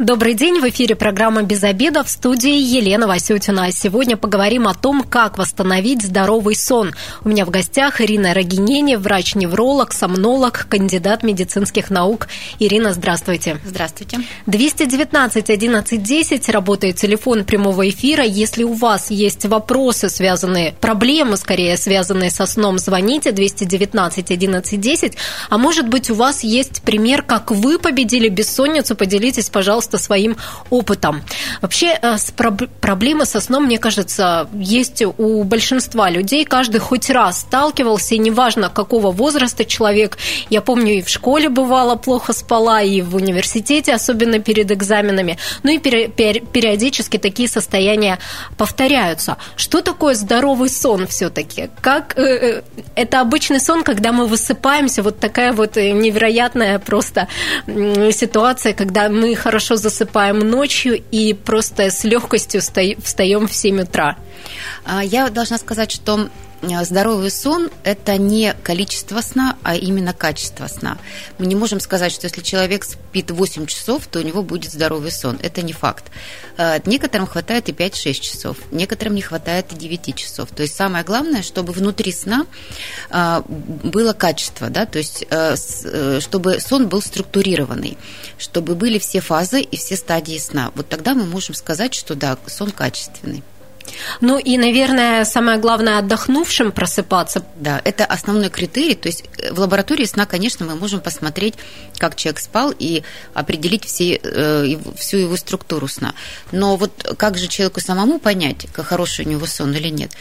Добрый день, в эфире программа «Без обеда» в студии Елена Васютина. Сегодня поговорим о том, как восстановить здоровый сон. У меня в гостях Ирина Рогинени, врач-невролог, сомнолог, кандидат медицинских наук. Ирина, здравствуйте. Здравствуйте. 219 11 10 работает телефон прямого эфира. Если у вас есть вопросы, связанные, проблемы, скорее, связанные со сном, звоните 219 11 10. А может быть, у вас есть пример, как вы победили бессонницу, поделитесь, пожалуйста, просто своим опытом. Вообще, э, проблемы со сном, мне кажется, есть у большинства людей. Каждый хоть раз сталкивался, и неважно, какого возраста человек. Я помню, и в школе бывало плохо спала, и в университете, особенно перед экзаменами. Ну и периодически такие состояния повторяются. Что такое здоровый сон все-таки? Как э, э, это обычный сон, когда мы высыпаемся, вот такая вот невероятная просто ситуация, когда мы хорошо засыпаем ночью и просто с легкостью встаем в 7 утра. А, я должна сказать, что Э, здоровый сон – это не количество сна, а именно качество сна. Мы не можем сказать, что если человек спит 8 часов, то у него будет здоровый сон. Это не факт. Э, некоторым хватает и 5-6 часов, некоторым не хватает и 9 часов. То есть самое главное, чтобы внутри сна э, было качество, да, то есть чтобы сон был структурированный, чтобы были все фазы и все стадии сна. Вот тогда мы можем сказать, что да, сон качественный. Ну и, наверное, самое главное, отдохнувшим просыпаться. Да, это основной критерий. То есть э, в лаборатории сна, конечно, мы можем посмотреть, как человек спал и определить все, э, всю его структуру сна. Но вот как же человеку самому понять, как хороший у него сон или нет?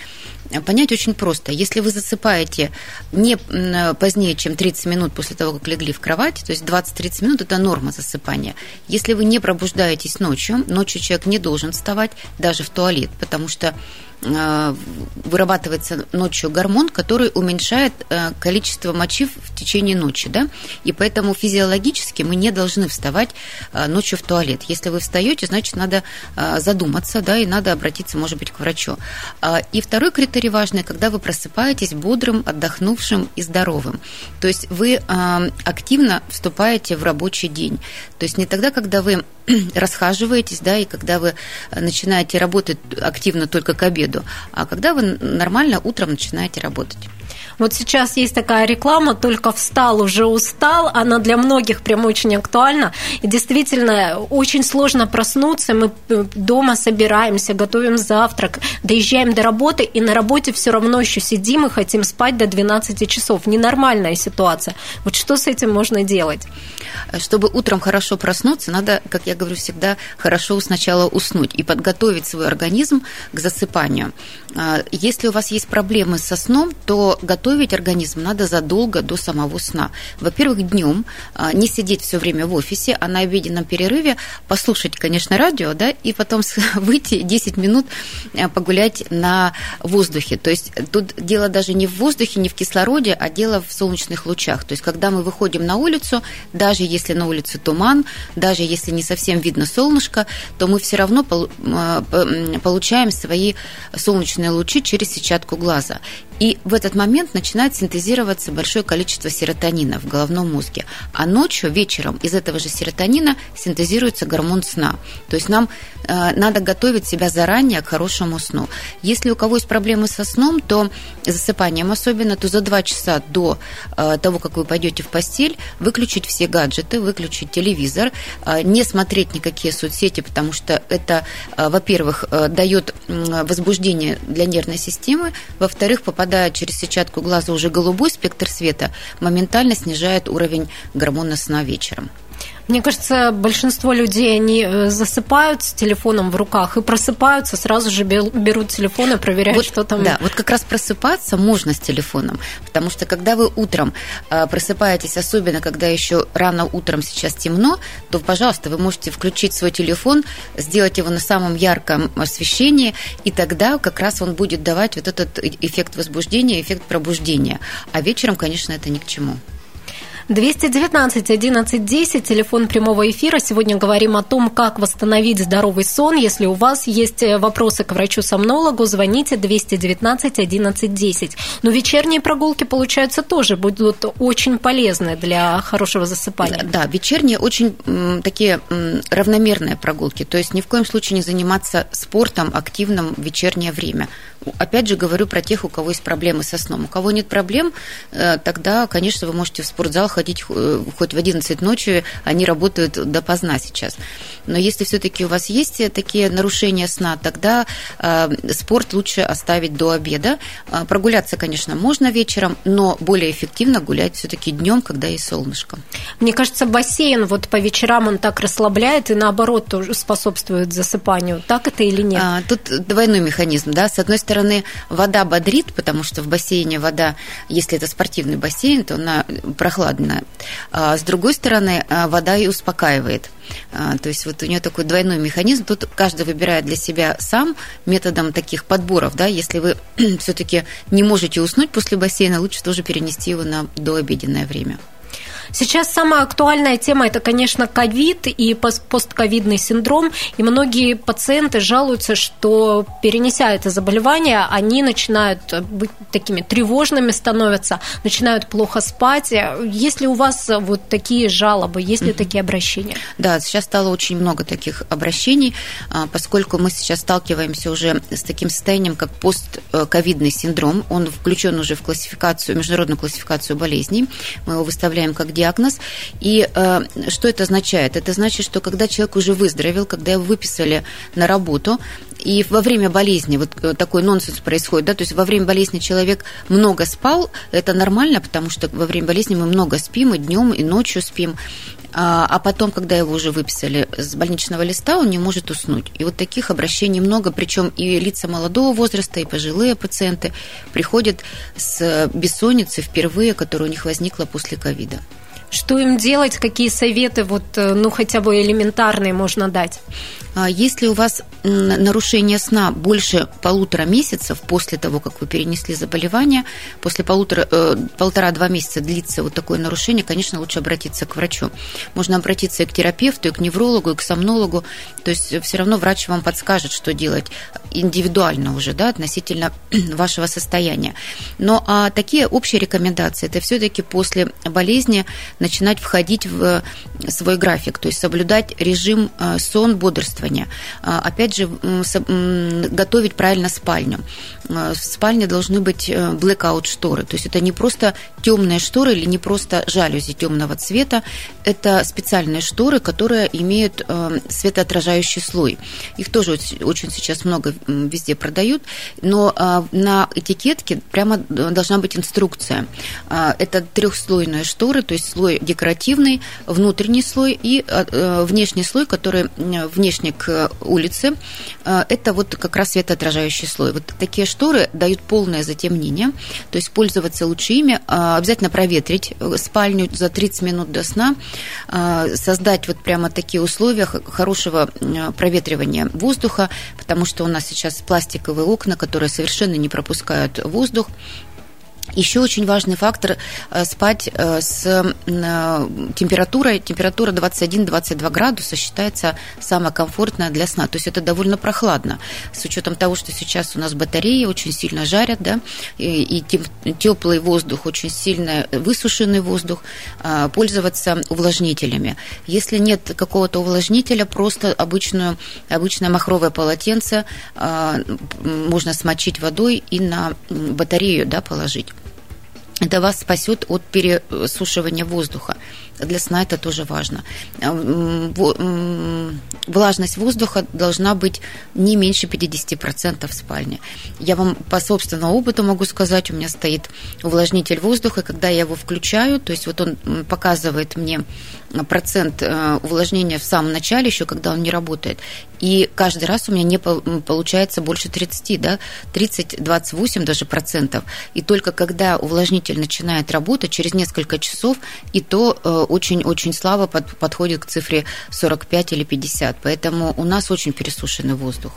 Понять очень просто. Если вы засыпаете не позднее, чем 30 минут после того, как легли в кровать, то есть 20-30 минут – это норма засыпания. Если вы не пробуждаетесь ночью, ночью человек не должен вставать даже в туалет, потому что вырабатывается ночью гормон, который уменьшает э, количество мочи в течение ночи, да, и поэтому физиологически мы не должны вставать э, ночью в туалет. Если вы встаете, значит, надо задуматься, да, и надо обратиться, может быть, к врачу. И второй критерий важный, когда вы просыпаетесь бодрым, отдохнувшим и здоровым. То есть вы активно вступаете в рабочий день. То есть не тогда, когда вы расхаживаетесь, да, и когда вы начинаете работать активно только к обеду, а когда вы нормально утром начинаете работать. Вот сейчас есть такая реклама «Только встал, уже устал». Она для многих прям очень актуальна. И действительно, очень сложно проснуться. Мы э, дома собираемся, готовим завтрак, доезжаем до работы, и на работе все равно еще сидим и хотим спать до 12 часов. Ненормальная ситуация. Вот что с этим можно делать? Чтобы утром хорошо проснуться, надо, как я говорю всегда, хорошо сначала уснуть и подготовить свой организм к засыпанию. А, если у вас есть проблемы со сном, то готовить организм надо задолго до самого сна. Во-первых, днем а, не сидеть все время в офисе, а на обеденном перерыве послушать, конечно, радио, да, и потом выйти 10 минут а, погулять на воздухе. То есть тут дело даже не в воздухе, не в кислороде, а дело в солнечных лучах. То есть когда мы выходим на улицу, даже если на улице туман, даже если не совсем видно солнышко, то мы все равно получаем свои солнечные лучи через сетчатку глаза. И в этот момент начинает синтезироваться большое количество серотонина в головном мозге. А ночью, вечером из этого же серотонина синтезируется гормон сна. То есть нам э, надо готовить себя заранее к хорошему сну. Если у кого есть проблемы со сном, то засыпанием особенно, то за два часа до э, того, как вы пойдете в постель, выключить все гаджеты, выключить телевизор, э, не смотреть никакие соцсети, потому что это, э, во-первых, э, дает возбуждение для нервной системы, во-вторых, попадает попадает через сетчатку глаза уже голубой спектр света, моментально снижает уровень гормона сна вечером. Мне кажется, большинство людей, они э, засыпают с телефоном в руках и просыпаются, сразу же берут телефон и проверяют, вот, что там. Да, вот как раз просыпаться можно с телефоном, потому что когда вы утром э, просыпаетесь, особенно когда еще рано утром сейчас темно, то, пожалуйста, вы можете включить свой телефон, сделать его на самом ярком освещении, и тогда как раз он будет давать вот этот эффект возбуждения, эффект пробуждения. А вечером, конечно, это ни к чему. 219 11 10, телефон прямого эфира. Сегодня говорим о том, как восстановить здоровый сон. Если у вас есть э, вопросы к врачу-сомнологу, звоните 219 11 10. Но вечерние прогулки, получается, тоже будут очень полезны для хорошего засыпания. Да, вечерние очень такие равномерные прогулки. То есть ни в коем случае не заниматься спортом активным в вечернее время. Опять же говорю про тех, у кого есть проблемы со сном. У кого нет проблем, э, тогда, конечно, вы можете в спортзал ходить э, хоть в 11 ночи, они работают допоздна сейчас. Но если все-таки у вас есть такие нарушения сна, тогда э, спорт лучше оставить до обеда. Прогуляться, конечно, можно вечером, но более эффективно гулять все-таки днем, когда есть солнышко. Мне кажется, бассейн вот по вечерам он так расслабляет и наоборот тоже способствует засыпанию. Так это или нет? А, тут двойной механизм, да. С одной стороны, вода бодрит, потому что в бассейне вода, если это спортивный бассейн, то она прохладная. А с другой стороны, а, вода и успокаивает. А, то есть вот у нее такой двойной механизм. Тут каждый выбирает для себя сам методом таких подборов. Да? Если вы все-таки не можете уснуть после бассейна, лучше тоже перенести его на дообеденное время. Сейчас самая актуальная тема – это, конечно, ковид и постковидный синдром. И многие пациенты жалуются, что, перенеся это заболевание, они начинают быть такими тревожными становятся, начинают плохо спать. Есть ли у вас вот такие жалобы, есть ли такие обращения? Да, сейчас стало очень много таких обращений, а, поскольку мы сейчас сталкиваемся уже с таким состоянием, как постковидный синдром. Он включен уже в классификацию, международную классификацию болезней. Мы его выставляем как диагноз. И э, что это означает? Это значит, что когда человек уже выздоровел, когда его выписали на работу, и во время болезни вот э, такой нонсенс происходит, да, то есть во время болезни человек много спал, это нормально, потому что во время болезни мы много спим, и днем, и ночью спим, а, а потом, когда его уже выписали с больничного листа, он не может уснуть. И вот таких обращений много, причем и лица молодого возраста, и пожилые пациенты приходят с бессонницей впервые, которая у них возникла после ковида. Что им делать? Какие советы, вот, э, ну, хотя бы элементарные можно дать? А если у вас нарушение сна больше полутора месяцев после того, как вы перенесли заболевание, после полутора, э, месяца длится вот такое нарушение, конечно, лучше обратиться к врачу. Можно обратиться и к терапевту, и к неврологу, и к сомнологу. То есть все равно врач вам подскажет, что делать индивидуально уже, да, относительно вашего состояния. Но а такие общие рекомендации, это все-таки после болезни начинать входить в свой график, то есть соблюдать режим э, сон, бодрствования. А, опять же, готовить правильно спальню. Э, в спальне должны быть э, blackout шторы, то есть это не просто темные шторы или не просто жалюзи темного цвета, это специальные шторы, которые имеют светоотражающий слой. Их тоже очень сейчас много везде продают, но на этикетке прямо должна быть инструкция. Это трехслойные шторы, то есть слой декоративный, внутренний слой и э, э, внешний слой, который внешне к улице. Э, это вот как раз светоотражающий слой. Вот такие шторы дают полное затемнение, то есть пользоваться лучше ими, обязательно проветрить спальню за 30 минут до сна, создать вот прямо такие условия хорошего проветривания воздуха, потому что у нас сейчас пластиковые окна, которые совершенно не пропускают воздух, еще очень важный фактор э, спать э, с э, температурой. Температура 21-22 градуса считается самая комфортная для сна. То есть это довольно прохладно. С учетом того, что сейчас у нас батареи очень сильно жарят, да, и, теплый воздух, очень сильно высушенный воздух, пользоваться увлажнителями. Если нет какого-то увлажнителя, просто обычную, обычное махровое полотенце можно смочить водой и на батарею да, положить это вас спасет от пересушивания воздуха. Для сна это тоже важно. Влажность воздуха должна быть не меньше 50% в спальне. Я вам по собственному опыту могу сказать, у меня стоит увлажнитель воздуха, когда я его включаю, то есть вот он показывает мне процент э, увлажнения в самом начале, еще когда он не работает. И каждый раз у меня не получается больше 30, да, 30-28 даже процентов. И только когда увлажнитель начинает работать, через несколько часов, и то э, очень-очень слабо под, подходит к цифре 45 или 50. Поэтому у нас очень пересушенный воздух.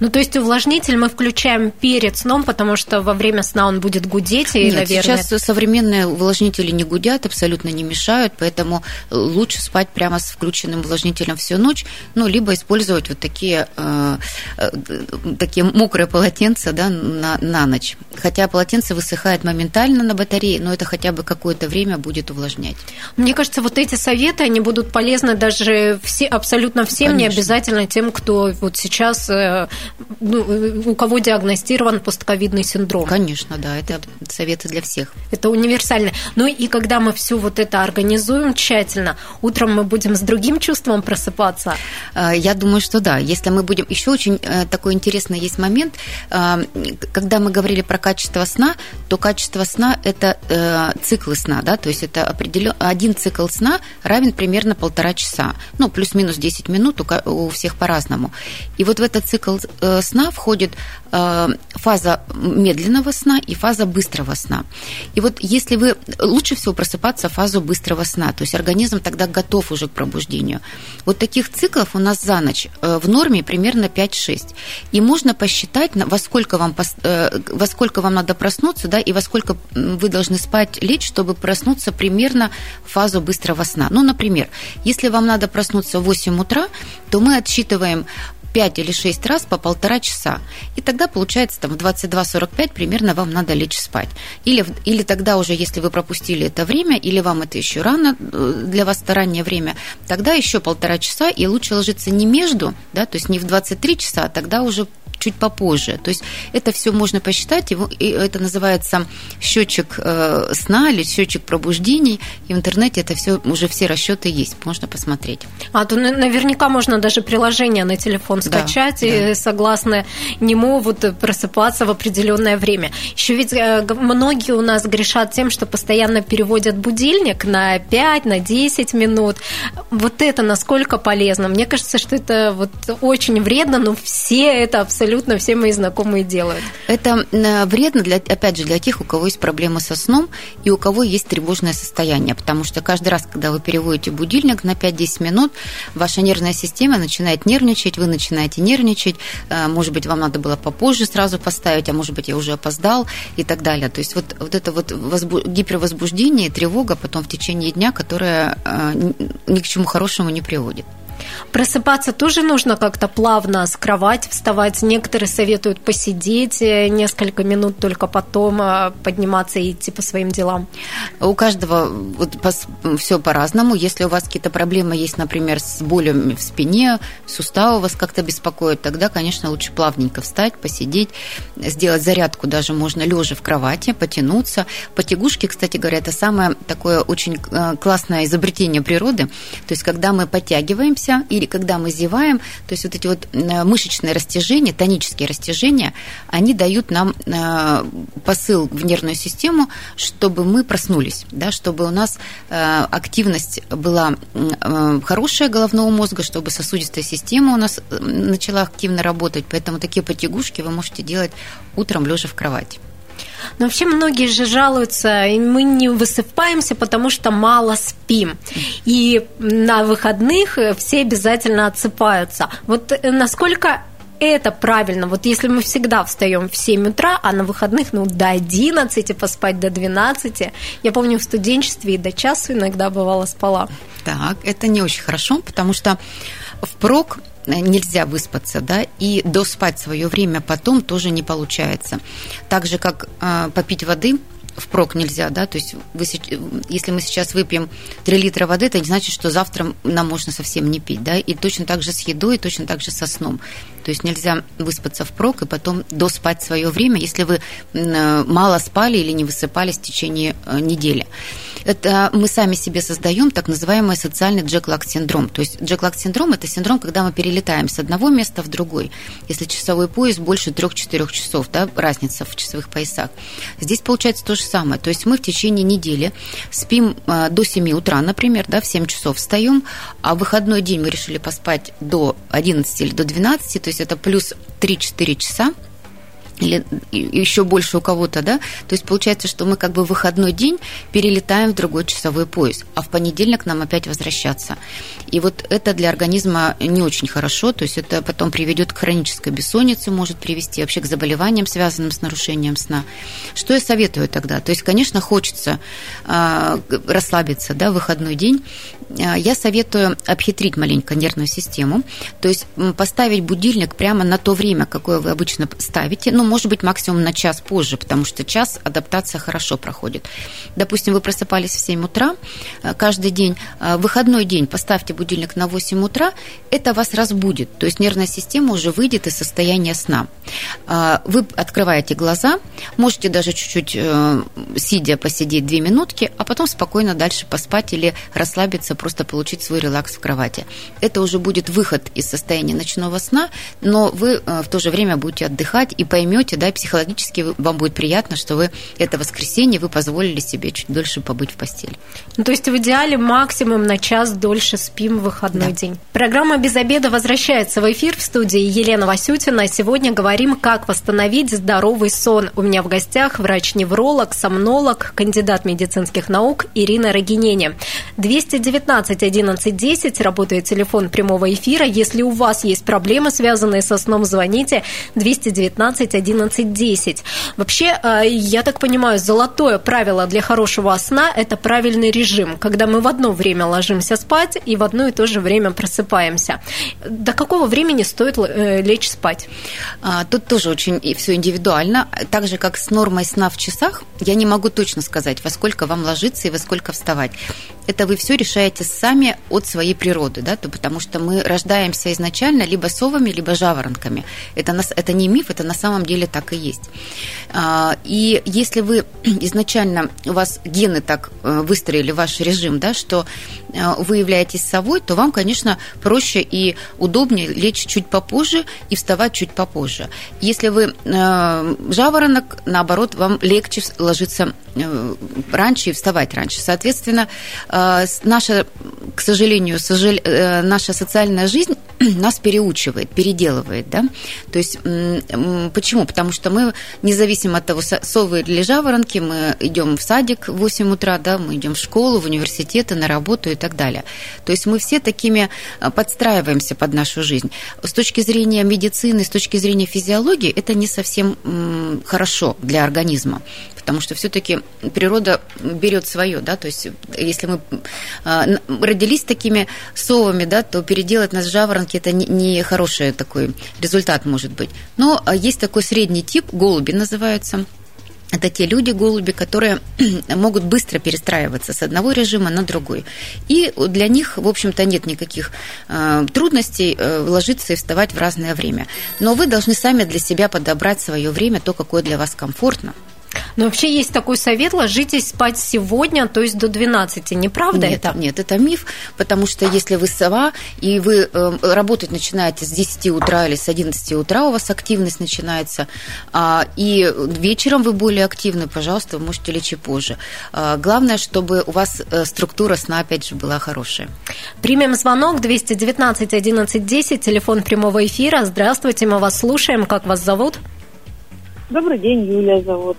Ну, то есть увлажнитель мы включаем перед сном, потому что во время сна он будет гудеть, и, Нет, наверное... сейчас современные увлажнители не гудят, абсолютно не мешают, поэтому лучше спать прямо с включенным увлажнителем всю ночь, ну, либо использовать вот такие, э, э, такие мокрые полотенца да, на, на ночь. Хотя полотенце высыхает моментально на батарее, но это хотя бы какое-то время будет увлажнять. Мне кажется, вот эти советы, они будут полезны даже все, абсолютно всем, Конечно. не обязательно тем, кто вот сейчас э, у кого диагностирован постковидный синдром. Конечно, да, это советы для всех. Это универсально. Ну и когда мы все вот это организуем тщательно, утром мы будем с другим чувством просыпаться? А, я думаю, что да. Если мы будем... Еще очень э, такой интересный есть момент. А, когда мы говорили про качество сна, то качество сна – это э, циклы сна, да, то есть это определен... один цикл сна равен примерно полтора часа. Ну, плюс-минус 10 минут у всех по-разному. И вот в этот цикл Э, сна входит э, фаза медленного сна и фаза быстрого сна. И вот если вы... Лучше всего просыпаться в фазу быстрого сна, то есть организм тогда готов уже к пробуждению. Вот таких циклов у нас за ночь э, в норме примерно 5-6. И можно посчитать, во сколько вам, во сколько вам надо проснуться, да, и во сколько вы должны спать, лечь, чтобы проснуться примерно в фазу быстрого сна. Ну, например, если вам надо проснуться в 8 утра, то мы отсчитываем 5 или 6 раз по полтора часа. И тогда получается там в 22.45 примерно вам надо лечь спать. Или, или тогда уже, если вы пропустили это время, или вам это еще рано, э, для вас это время, тогда еще полтора часа, и лучше ложиться не между, да, то есть не в 23 часа, а тогда уже чуть попозже. То есть это все можно посчитать, и это называется счетчик э, сна или счетчик пробуждений. И в интернете это все уже все расчеты есть, можно посмотреть. А то наверняка можно даже приложение на телефон скачать да, и да. согласно нему вот просыпаться в определенное время. Еще ведь э, многие у нас грешат тем, что постоянно переводят будильник на 5, на 10 минут. Вот это насколько полезно? Мне кажется, что это вот очень вредно, но все это абсолютно абсолютно все мои знакомые делают. Это э, вредно, для, опять же, для тех, у кого есть проблемы со сном и у кого есть тревожное состояние, потому что каждый раз, когда вы переводите будильник на 5-10 минут, ваша нервная система начинает нервничать, вы начинаете нервничать, э, может быть, вам надо было попозже сразу поставить, а может быть, я уже опоздал и так далее. То есть вот, вот это вот возбу... гипервозбуждение, тревога потом в течение дня, которая э, ни к чему хорошему не приводит. Просыпаться тоже нужно как-то плавно с кровати вставать. Некоторые советуют посидеть э, несколько минут, только потом э, подниматься и идти по своим делам. У каждого вот все по-разному. Если у вас какие-то проблемы есть, например, с болями в спине, суставы вас как-то беспокоят, тогда, конечно, лучше плавненько встать, посидеть, сделать зарядку даже можно лежа в кровати, потянуться. Потягушки, кстати говоря, это самое такое очень э, классное изобретение природы. То есть, когда мы подтягиваемся, или когда мы зеваем, то есть вот эти вот э, мышечные растяжения, тонические растяжения, они дают нам э, посыл в нервную систему, чтобы мы проснулись, да, чтобы у нас э, активность была хорошая головного мозга, чтобы сосудистая система у нас начала активно работать. Поэтому такие потягушки вы можете делать утром лежа в кровати. Но вообще многие же жалуются, и мы не высыпаемся, потому что мало спим. И на выходных все обязательно отсыпаются. Вот э, насколько это правильно. Вот если мы всегда встаем в 7 утра, а на выходных ну, до 11, поспать до 12. Я помню, в студенчестве и до часу иногда бывало спала. Так, это не очень хорошо, потому что впрок нельзя выспаться, да, и доспать свое время потом тоже не получается. Так же, как э, попить воды впрок нельзя, да, то есть вы, если мы сейчас выпьем 3 литра воды, это не значит, что завтра нам можно совсем не пить, да, и точно так же с едой, и точно так же со сном. То есть нельзя выспаться впрок и потом доспать свое время, если вы мало спали или не высыпались в течение э, недели. Это мы сами себе создаем так называемый социальный джеклак-синдром. То есть джеклак-синдром – это синдром, когда мы перелетаем с одного места в другой. Если часовой пояс больше 3-4 часов, да, разница в часовых поясах. Здесь получается то же самое. То есть мы в течение недели спим э, до 7 утра, например, да, в 7 часов встаем, а в выходной день мы решили поспать до 11 или до 12, то есть это плюс 3-4 часа, или еще больше у кого-то, да, то есть получается, что мы как бы в выходной день перелетаем в другой часовой пояс, а в понедельник нам опять возвращаться. И вот это для организма не очень хорошо, то есть это потом приведет к хронической бессоннице, может привести вообще к заболеваниям, связанным с нарушением сна. Что я советую тогда? То есть, конечно, хочется э, расслабиться, да, в выходной день. А, я советую обхитрить маленько нервную систему, то есть поставить будильник прямо на то время, какое вы обычно ставите, ну, может быть, максимум на час позже, потому что час адаптация хорошо проходит. Допустим, вы просыпались в 7 утра э, каждый день, э, выходной день поставьте будильник на 8 утра, это вас разбудит, то есть нервная система уже выйдет из состояния сна. Э, вы открываете глаза, можете даже чуть-чуть сидя посидеть 2 минутки, а потом спокойно дальше поспать или расслабиться, просто получить свой релакс в кровати. Это уже будет выход из состояния ночного сна, но вы в то же время будете отдыхать и поймете, поймете, да, психологически вам будет приятно, что вы это воскресенье вы позволили себе чуть дольше побыть в постели. Ну, то есть в идеале максимум на час дольше спим в выходной да. день. Программа «Без обеда» возвращается в эфир в студии Елена Васютина. Сегодня говорим, как восстановить здоровый сон. У меня в гостях врач-невролог, сомнолог, кандидат медицинских наук Ирина Рогинене. 219 11 10 работает телефон прямого эфира. Если у вас есть проблемы, связанные со сном, звоните 219 11.10. Вообще, э, я так понимаю, золотое правило для хорошего сна – это правильный режим, когда мы в одно время ложимся спать и в одно и то же время просыпаемся. До какого времени стоит э, лечь спать? А, тут тоже очень все индивидуально. Так же, как с нормой сна в часах, я не могу точно сказать, во сколько вам ложиться и во сколько вставать. Это вы все решаете сами от своей природы, да, то, потому что мы рождаемся изначально либо совами, либо жаворонками. Это, нас, это не миф, это на самом деле так и есть. А, и если вы изначально, у вас гены так э, выстроили ваш режим, да, что вы являетесь совой, то вам, конечно, проще и удобнее лечь чуть попозже и вставать чуть попозже. Если вы э, жаворонок, наоборот, вам легче ложиться раньше и вставать раньше. Соответственно, наша, к сожалению, наша социальная жизнь нас переучивает, переделывает, да. То есть почему? Потому что мы, независимо от того, совы или жаворонки, мы идем в садик в 8 утра, да, мы идем в школу, в университеты, на работу и так далее. То есть мы все такими а, подстраиваемся под нашу жизнь. С точки зрения медицины, с точки зрения физиологии, это не совсем хорошо для организма потому что все-таки природа берет свое, да, то есть если мы а, родились такими совами, да, то переделать нас жаворонки это не хороший такой результат может быть. Но а, есть такой средний тип, голуби называются, это те люди, голуби, которые могут быстро перестраиваться с одного режима на другой. И для них, в общем-то, нет никаких э, трудностей э, ложиться и вставать в разное время. Но вы должны сами для себя подобрать свое время, то, какое для вас комфортно. Но вообще есть такой совет, ложитесь спать сегодня, то есть до 12, не правда нет, это? Нет, это миф, потому что если вы сова, и вы э, работать начинаете с 10 утра или с 11 утра, у вас активность начинается, а, и вечером вы более активны, пожалуйста, вы можете лечь и позже. А, главное, чтобы у вас э, структура сна, опять же, была хорошая. Примем звонок 219 11 10, телефон прямого эфира. Здравствуйте, мы вас слушаем. Как вас зовут? Добрый день, Юлия зовут.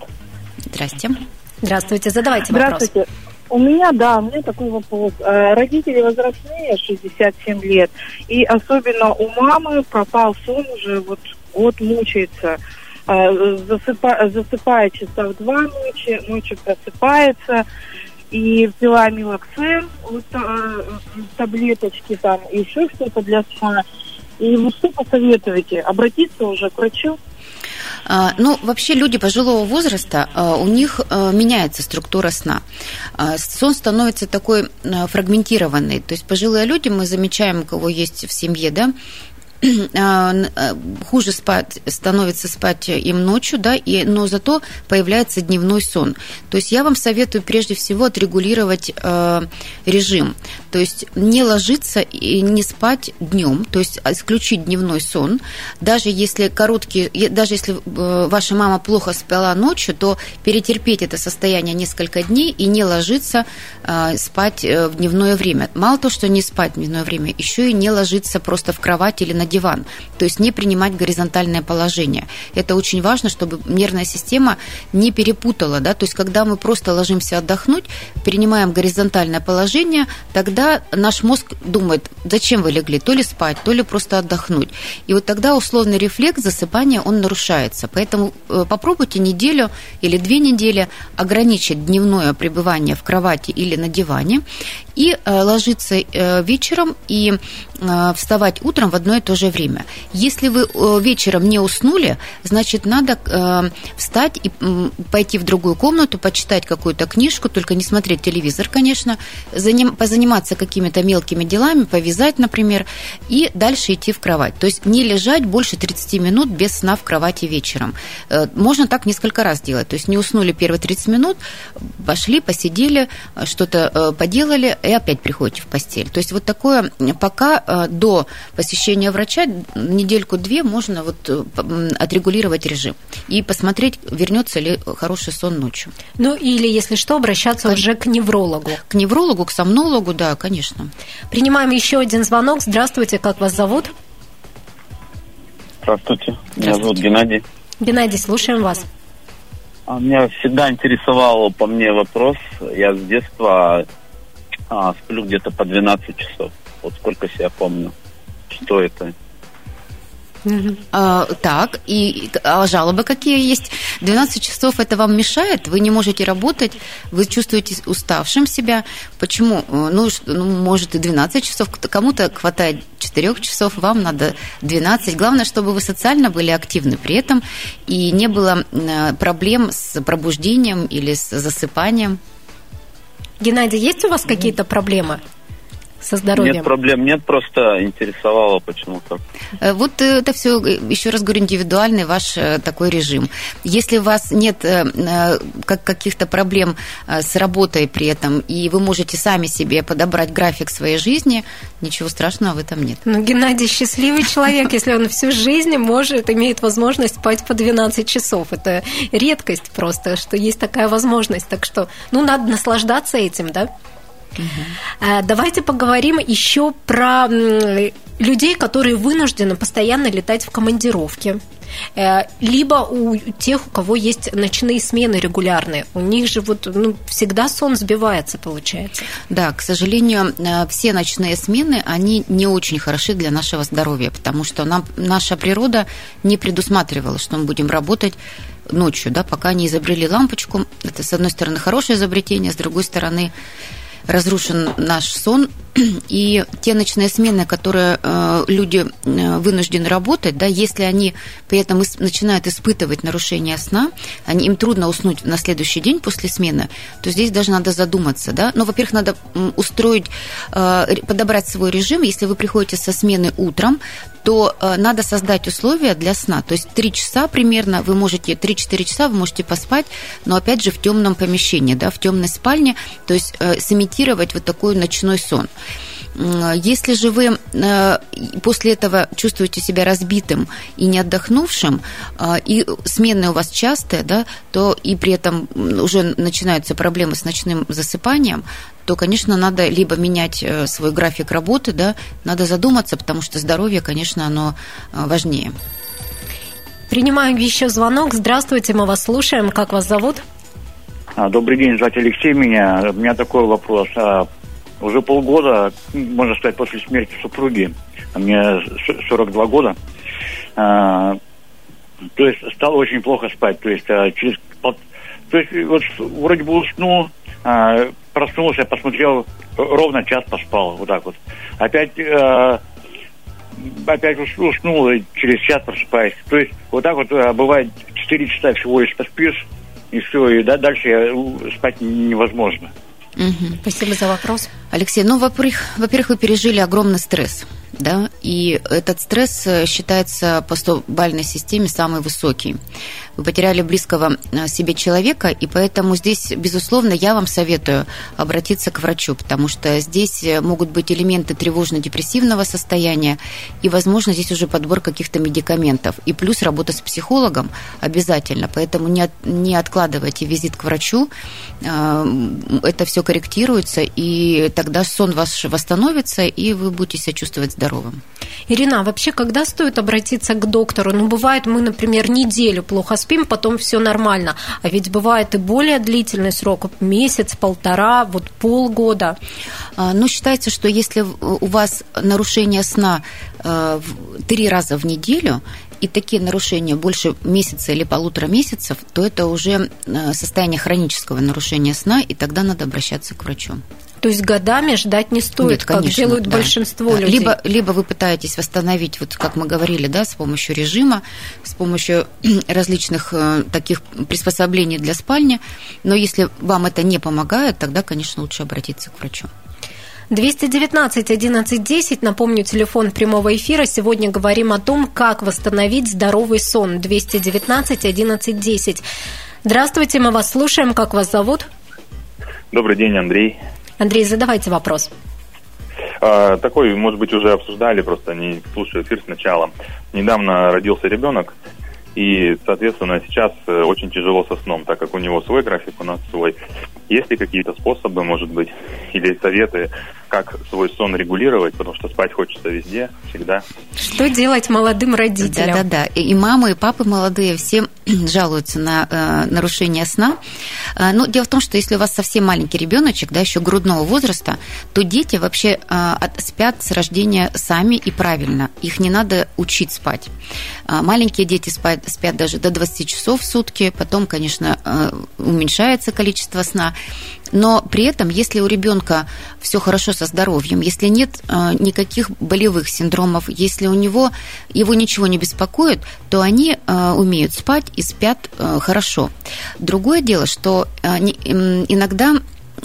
Здрасте. Здравствуйте, задавайте вопрос. Здравствуйте. У меня, да, у меня такой вопрос. Э, родители возрастные, 67 лет, и особенно у мамы пропал сон уже, вот год мучается. Э, засыпа, засыпает часа в два ночи, ночью просыпается, и взяла милоксен, вот, э, таблеточки там, еще что-то для сна. И вот что посоветуете? Обратиться уже к врачу? А, ну, вообще люди пожилого возраста, а, у них а, меняется структура сна. Сон становится такой фрагментированный. То есть пожилые люди, мы замечаем, у кого есть в семье, да, хуже спать, становится спать им ночью, да, и, но зато появляется дневной сон. То есть я вам советую прежде всего отрегулировать э, режим. То есть не ложиться и не спать днем, то есть исключить дневной сон. Даже если короткий, даже если э, ваша мама плохо спала ночью, то перетерпеть это состояние несколько дней и не ложиться э, спать в дневное время. Мало того, что не спать в дневное время, еще и не ложиться просто в кровать или на диван. То есть не принимать горизонтальное положение. Это очень важно, чтобы нервная система не перепутала. Да? То есть когда мы просто ложимся отдохнуть, принимаем горизонтальное положение, тогда наш мозг думает, зачем вы легли, то ли спать, то ли просто отдохнуть. И вот тогда условный рефлекс засыпания, он нарушается. Поэтому э, попробуйте неделю или две недели ограничить дневное пребывание в кровати или на диване и э, ложиться э, вечером и вставать утром в одно и то же время. Если вы вечером не уснули, значит, надо встать и пойти в другую комнату, почитать какую-то книжку, только не смотреть телевизор, конечно, позаниматься какими-то мелкими делами, повязать, например, и дальше идти в кровать. То есть не лежать больше 30 минут без сна в кровати вечером. Э, можно так несколько раз делать. То есть не уснули первые 30 минут, пошли, посидели, э, что-то э, поделали, и опять приходите в постель. То есть вот такое пока до посещения врача недельку-две можно вот отрегулировать режим и посмотреть, вернется ли хороший сон ночью. Ну или, если что, обращаться уже к неврологу. К неврологу, к сомнологу, да, конечно. Принимаем еще один звонок. Здравствуйте, как вас зовут? Здравствуйте, меня зовут Геннадий. Геннадий, слушаем вас. А, меня всегда интересовал по мне вопрос. Я с детства а, сплю где-то по 12 часов. Вот сколько себя помню. Что это? А, так, и а жалобы какие есть? 12 часов это вам мешает? Вы не можете работать? Вы чувствуете уставшим себя? Почему? Э, ну, ну может, и 12 часов. Кому-то хватает 4 часов, вам надо 12. Главное, чтобы вы социально были активны при этом и не было э, проблем с пробуждением или с засыпанием. Геннадий, есть у вас какие-то проблемы? Со здоровьем? Нет проблем, нет, просто интересовало почему-то. Э, вот э, это все, э, еще раз говорю, индивидуальный ваш такой режим. Если у вас нет каких-то проблем с работой при этом, и вы можете сами себе подобрать график своей жизни, ничего страшного в этом нет. Ну, Геннадий счастливый человек, если он всю жизнь может, имеет возможность спать по 12 часов. Это редкость просто, что есть такая возможность. Так что, ну, надо наслаждаться этим, да? Угу. Давайте поговорим еще про людей, которые вынуждены постоянно летать в командировке. Э, либо у тех, у кого есть ночные смены регулярные. У них же вот ну, всегда сон сбивается, получается. Да, к сожалению, э, все ночные смены, они не очень хороши для нашего здоровья, потому что нам, наша природа не предусматривала, что мы будем работать ночью, да, пока не изобрели лампочку. Это, с одной стороны, хорошее изобретение, с другой стороны, разрушен наш сон, и те ночные смены, которые э, люди э, вынуждены работать, да, если они при этом начинают испытывать нарушение сна, они, им трудно уснуть на следующий день после смены, то здесь даже надо задуматься, да. Ну, во-первых, надо устроить, э, подобрать свой режим. Если вы приходите со смены утром, то надо создать условия для сна. То есть 3 часа примерно вы можете, 3-4 часа вы можете поспать, но опять же в темном помещении, да, в темной спальне, то есть сымитировать вот такой ночной сон. Если же вы э, после этого чувствуете себя разбитым и не отдохнувшим, э, и смены у вас частые, да, то и при этом уже начинаются проблемы с ночным засыпанием, то, конечно, надо либо менять э, свой график работы, да, надо задуматься, потому что здоровье, конечно, оно важнее. Принимаем еще звонок. Здравствуйте, мы вас слушаем. Как вас зовут? А, добрый день, зовут Алексей меня. У меня такой вопрос. А, уже полгода, можно сказать, после смерти супруги, а мне 42 года, то есть стало очень плохо спать. То есть через то есть вот вроде бы уснул, проснулся, посмотрел, ровно час поспал, вот так вот. Опять а, опять уснул, и через час просыпаюсь. То есть вот так вот а, бывает 4 часа всего лишь поспишь, и все, и да, дальше спать невозможно. Угу. Спасибо за вопрос. Алексей, ну, во-первых, во-первых, вы пережили огромный стресс. Да, и этот стресс э, считается по 100-бальной системе самый высокий. Вы потеряли близкого э, себе человека, и поэтому здесь, безусловно, я вам советую обратиться к врачу, потому что здесь э, могут быть элементы тревожно-депрессивного состояния, и, возможно, здесь уже подбор каких-то медикаментов. И плюс работа с психологом обязательно, поэтому не, от, не откладывайте визит к врачу, это все корректируется, и тогда сон ваш восстановится, и вы будете себя чувствовать здоровым. Ирина, а вообще когда стоит обратиться к доктору? Ну, бывает, мы, например, неделю плохо спим, потом все нормально. А ведь бывает и более длительный срок, месяц, полтора, вот полгода. А, ну, считается, что если у вас нарушение сна э, три раза в неделю, и такие нарушения больше месяца или полутора месяцев, то это уже э, состояние хронического нарушения сна, и тогда надо обращаться к врачу. То есть годами ждать не стоит, Нет, конечно, как делают да. большинство да. людей. Либо, либо вы пытаетесь восстановить, вот как мы говорили, да, с помощью режима, с помощью различных э, таких приспособлений для спальни, но если вам это не помогает, тогда, конечно, лучше обратиться к врачу. 219 11 10, напомню, телефон прямого эфира. Сегодня говорим о том, как восстановить здоровый сон. 219 11 10. Здравствуйте, мы вас слушаем. Как вас зовут? Добрый день, Андрей. Андрей, задавайте вопрос. А, такой, может быть, уже обсуждали, просто не слушаю эфир сначала. Недавно родился ребенок, и, соответственно, сейчас э, очень тяжело со сном, так как у него свой график, у нас свой. Есть ли какие-то способы, может быть, или советы, как свой сон регулировать, потому что спать хочется везде, всегда. Что делать молодым родителям? Да-да-да. И мамы, и папы молодые все жалуются на э, нарушение сна. Э, но дело в том, что если у вас совсем маленький ребеночек, да, еще грудного возраста, то дети вообще э, спят с рождения сами и правильно. Их не надо учить спать. Э, маленькие дети спят, спят даже до 20 часов в сутки, потом, конечно, э, уменьшается количество сна. Но при этом, если у ребенка все хорошо со здоровьем, если нет э, никаких болевых синдромов, если у него его ничего не беспокоит, то они э, умеют спать и спят э, хорошо. Другое дело, что иногда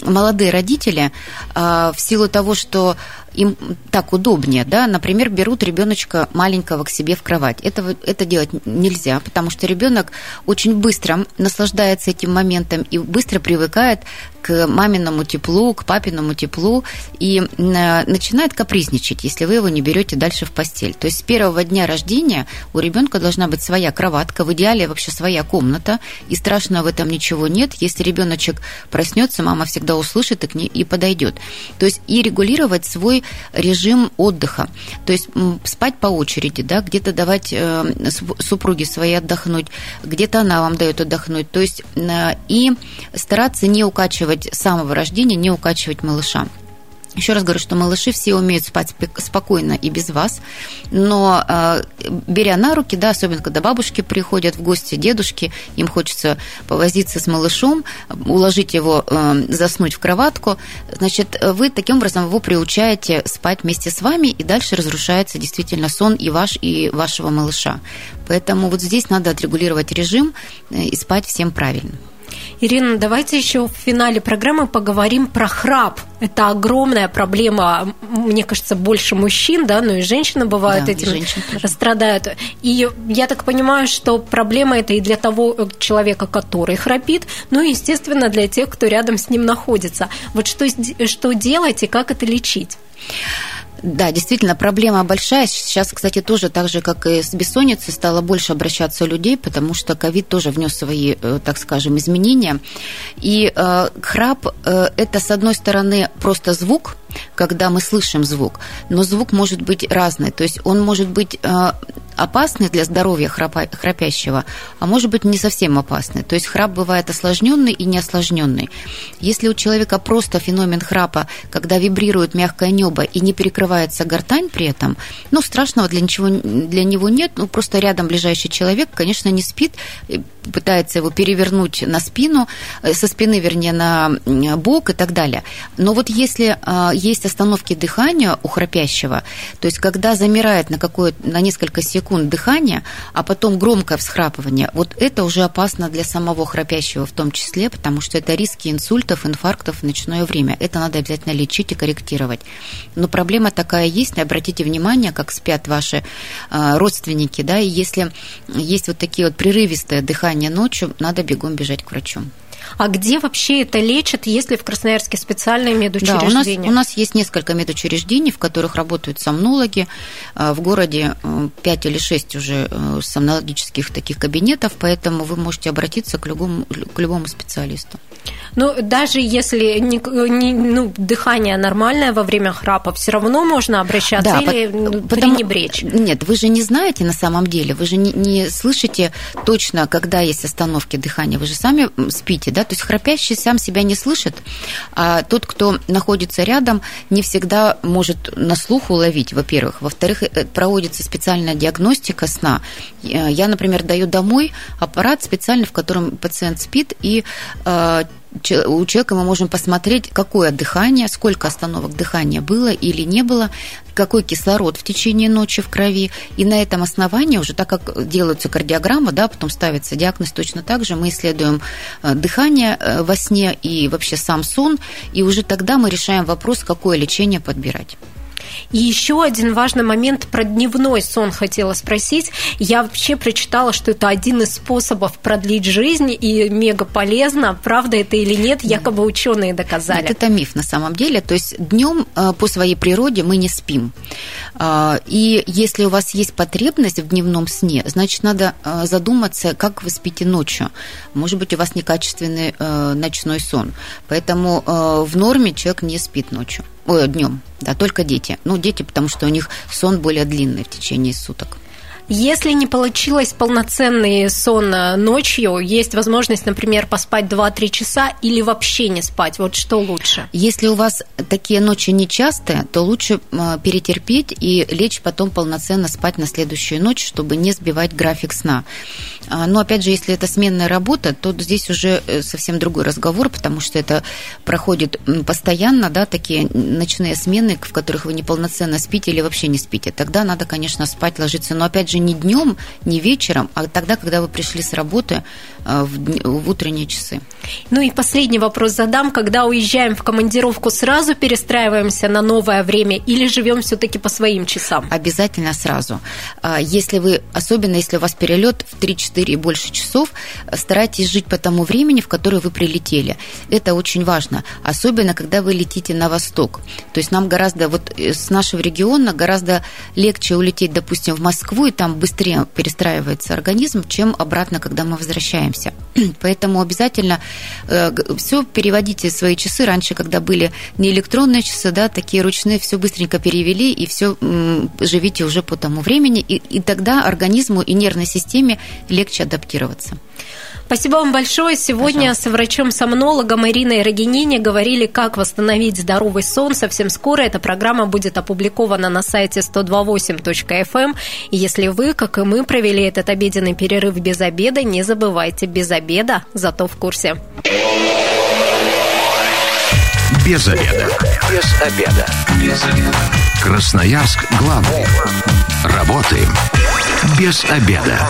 молодые родители в силу того, что им так удобнее, да, например, берут ребеночка маленького к себе в кровать. Это, это делать нельзя, потому что ребенок очень быстро наслаждается этим моментом и быстро привыкает к маминому теплу, к папиному теплу и начинает капризничать, если вы его не берете дальше в постель. То есть с первого дня рождения у ребенка должна быть своя кроватка, в идеале вообще своя комната, и страшного в этом ничего нет. Если ребеночек проснется, мама всегда услышит и к ней и подойдет. То есть и регулировать свой режим отдыха. То есть спать по очереди, да, где-то давать э, супруге своей отдохнуть, где-то она вам дает отдохнуть. То есть э, и стараться не укачивать с самого рождения, не укачивать малыша. Еще раз говорю, что малыши все умеют спать спокойно и без вас, но э, беря на руки, да, особенно когда бабушки приходят в гости, дедушки, им хочется повозиться с малышом, уложить его, э, заснуть в кроватку, значит, вы таким образом его приучаете спать вместе с вами, и дальше разрушается действительно сон и ваш, и вашего малыша. Поэтому вот здесь надо отрегулировать режим э, и спать всем правильно. Ирина, давайте еще в финале программы поговорим про храп. Это огромная проблема, мне кажется, больше мужчин, да, но и женщины бывают да, этим женщин страдают. И я так понимаю, что проблема это и для того человека, который храпит, ну и, естественно, для тех, кто рядом с ним находится. Вот что, что делать и как это лечить? Да, действительно, проблема большая. Сейчас, кстати, тоже так же, как и с бессонницей, стало больше обращаться людей, потому что ковид тоже внес свои, э, так скажем, изменения. И э, храп э, – это, с одной стороны, просто звук, когда мы слышим звук, но звук может быть разный. То есть он может быть э, опасный для здоровья храпа, храпящего, а может быть не совсем опасный. То есть храп бывает осложненный и неосложненный. Если у человека просто феномен храпа, когда вибрирует мягкое небо и не перекрывается гортань при этом, ну, страшного для, ничего, для него нет, ну, просто рядом ближайший человек, конечно, не спит, пытается его перевернуть на спину, э, со спины, вернее, на бок и так далее. Но вот если а, есть остановки дыхания у храпящего, то есть когда замирает на, какое, на несколько секунд дыхание, а потом громкое всхрапывание, вот это уже опасно для самого храпящего в том числе, потому что это риски инсультов, инфарктов в ночное время. Это надо обязательно лечить и корректировать. Но проблема такая есть, обратите внимание, как спят ваши а, родственники, да, и если есть вот такие вот прерывистое дыхание ночью, надо бегом бежать к врачу. А где вообще это лечат, если в Красноярске специальные медучреждения? Да, у нас, у нас есть несколько медучреждений, в которых работают сомнологи. А, в городе 5 э, или 6 уже э, сомнологических таких кабинетов, поэтому вы можете обратиться к любому, к любому специалисту. Ну, даже если не, не, ну, дыхание нормальное во время храпа, все равно можно обращаться да, или по, потому, пренебречь? Нет, вы же не знаете на самом деле, вы же не, не слышите точно, когда есть остановки дыхания, вы же сами спите, да, то есть храпящий сам себя не слышит, а тот, кто находится рядом, не всегда может на слух уловить, во-первых. Во-вторых, э, проводится специальная диагностика сна. Я, например, даю домой аппарат специальный, в котором пациент спит, и э, у человека мы можем посмотреть, какое дыхание, сколько остановок дыхания было или не было, какой кислород в течение ночи в крови. И на этом основании уже, так как делаются кардиограммы, да, потом ставится диагноз точно так же, мы исследуем э, дыхание э, во сне и вообще сам сон, и уже тогда мы решаем вопрос, какое лечение подбирать. И еще один важный момент про дневной сон хотела спросить. Я вообще прочитала, что это один из способов продлить жизнь и мега полезно. Правда это или нет, якобы ученые доказали. Нет, это миф на самом деле. То есть днем э, по своей природе мы не спим. А, и если у вас есть потребность в дневном сне, значит, надо э, задуматься, как вы спите ночью. Может быть, у вас некачественный э, ночной сон. Поэтому в норме человек не спит ночью. Ой, днем, да, только дети. Ну, дети, потому что у них сон более длинный в течение суток. Если не получилось полноценный сон ночью, есть возможность, например, поспать 2-3 часа или вообще не спать. Вот что лучше? Если у вас такие ночи нечастые, то лучше перетерпеть и лечь потом полноценно спать на следующую ночь, чтобы не сбивать график сна. А, но опять же, если это сменная работа, то здесь уже э, совсем другой разговор, потому что это проходит постоянно, да, такие ночные смены, в которых вы неполноценно спите или вообще не спите. Тогда надо, конечно, спать, ложиться. Но опять же, не днем, не вечером, а тогда, когда вы пришли с работы э, в, в утренние часы. Ну и последний вопрос задам. Когда уезжаем в командировку, сразу перестраиваемся на новое время или живем все-таки по своим часам? Обязательно сразу. А, если вы, особенно если у вас перелет в 3-4 и больше часов, старайтесь жить по тому времени, в которое вы прилетели. Это очень важно. Особенно, когда вы летите на восток. То есть нам гораздо, вот э, с нашего региона гораздо легче улететь, допустим, в Москву и там быстрее перестраивается организм, чем обратно, когда мы возвращаемся. Поэтому обязательно э, все переводите свои часы. Раньше, когда были не электронные часы, да, такие ручные, все быстренько перевели и все живите уже по тому времени, и, и тогда организму и нервной системе легче адаптироваться. Спасибо вам большое. Сегодня Пожалуйста. с врачом-сомнологом Ириной Рогинини говорили, как восстановить здоровый сон. Совсем скоро эта программа будет опубликована на сайте 128.fm. Эм. И если вы, как и мы, провели этот обеденный перерыв без обеда, не забывайте, без обеда, зато в курсе. Без обеда. Без обеда. Без обеда. Красноярск главный. Работаем без обеда.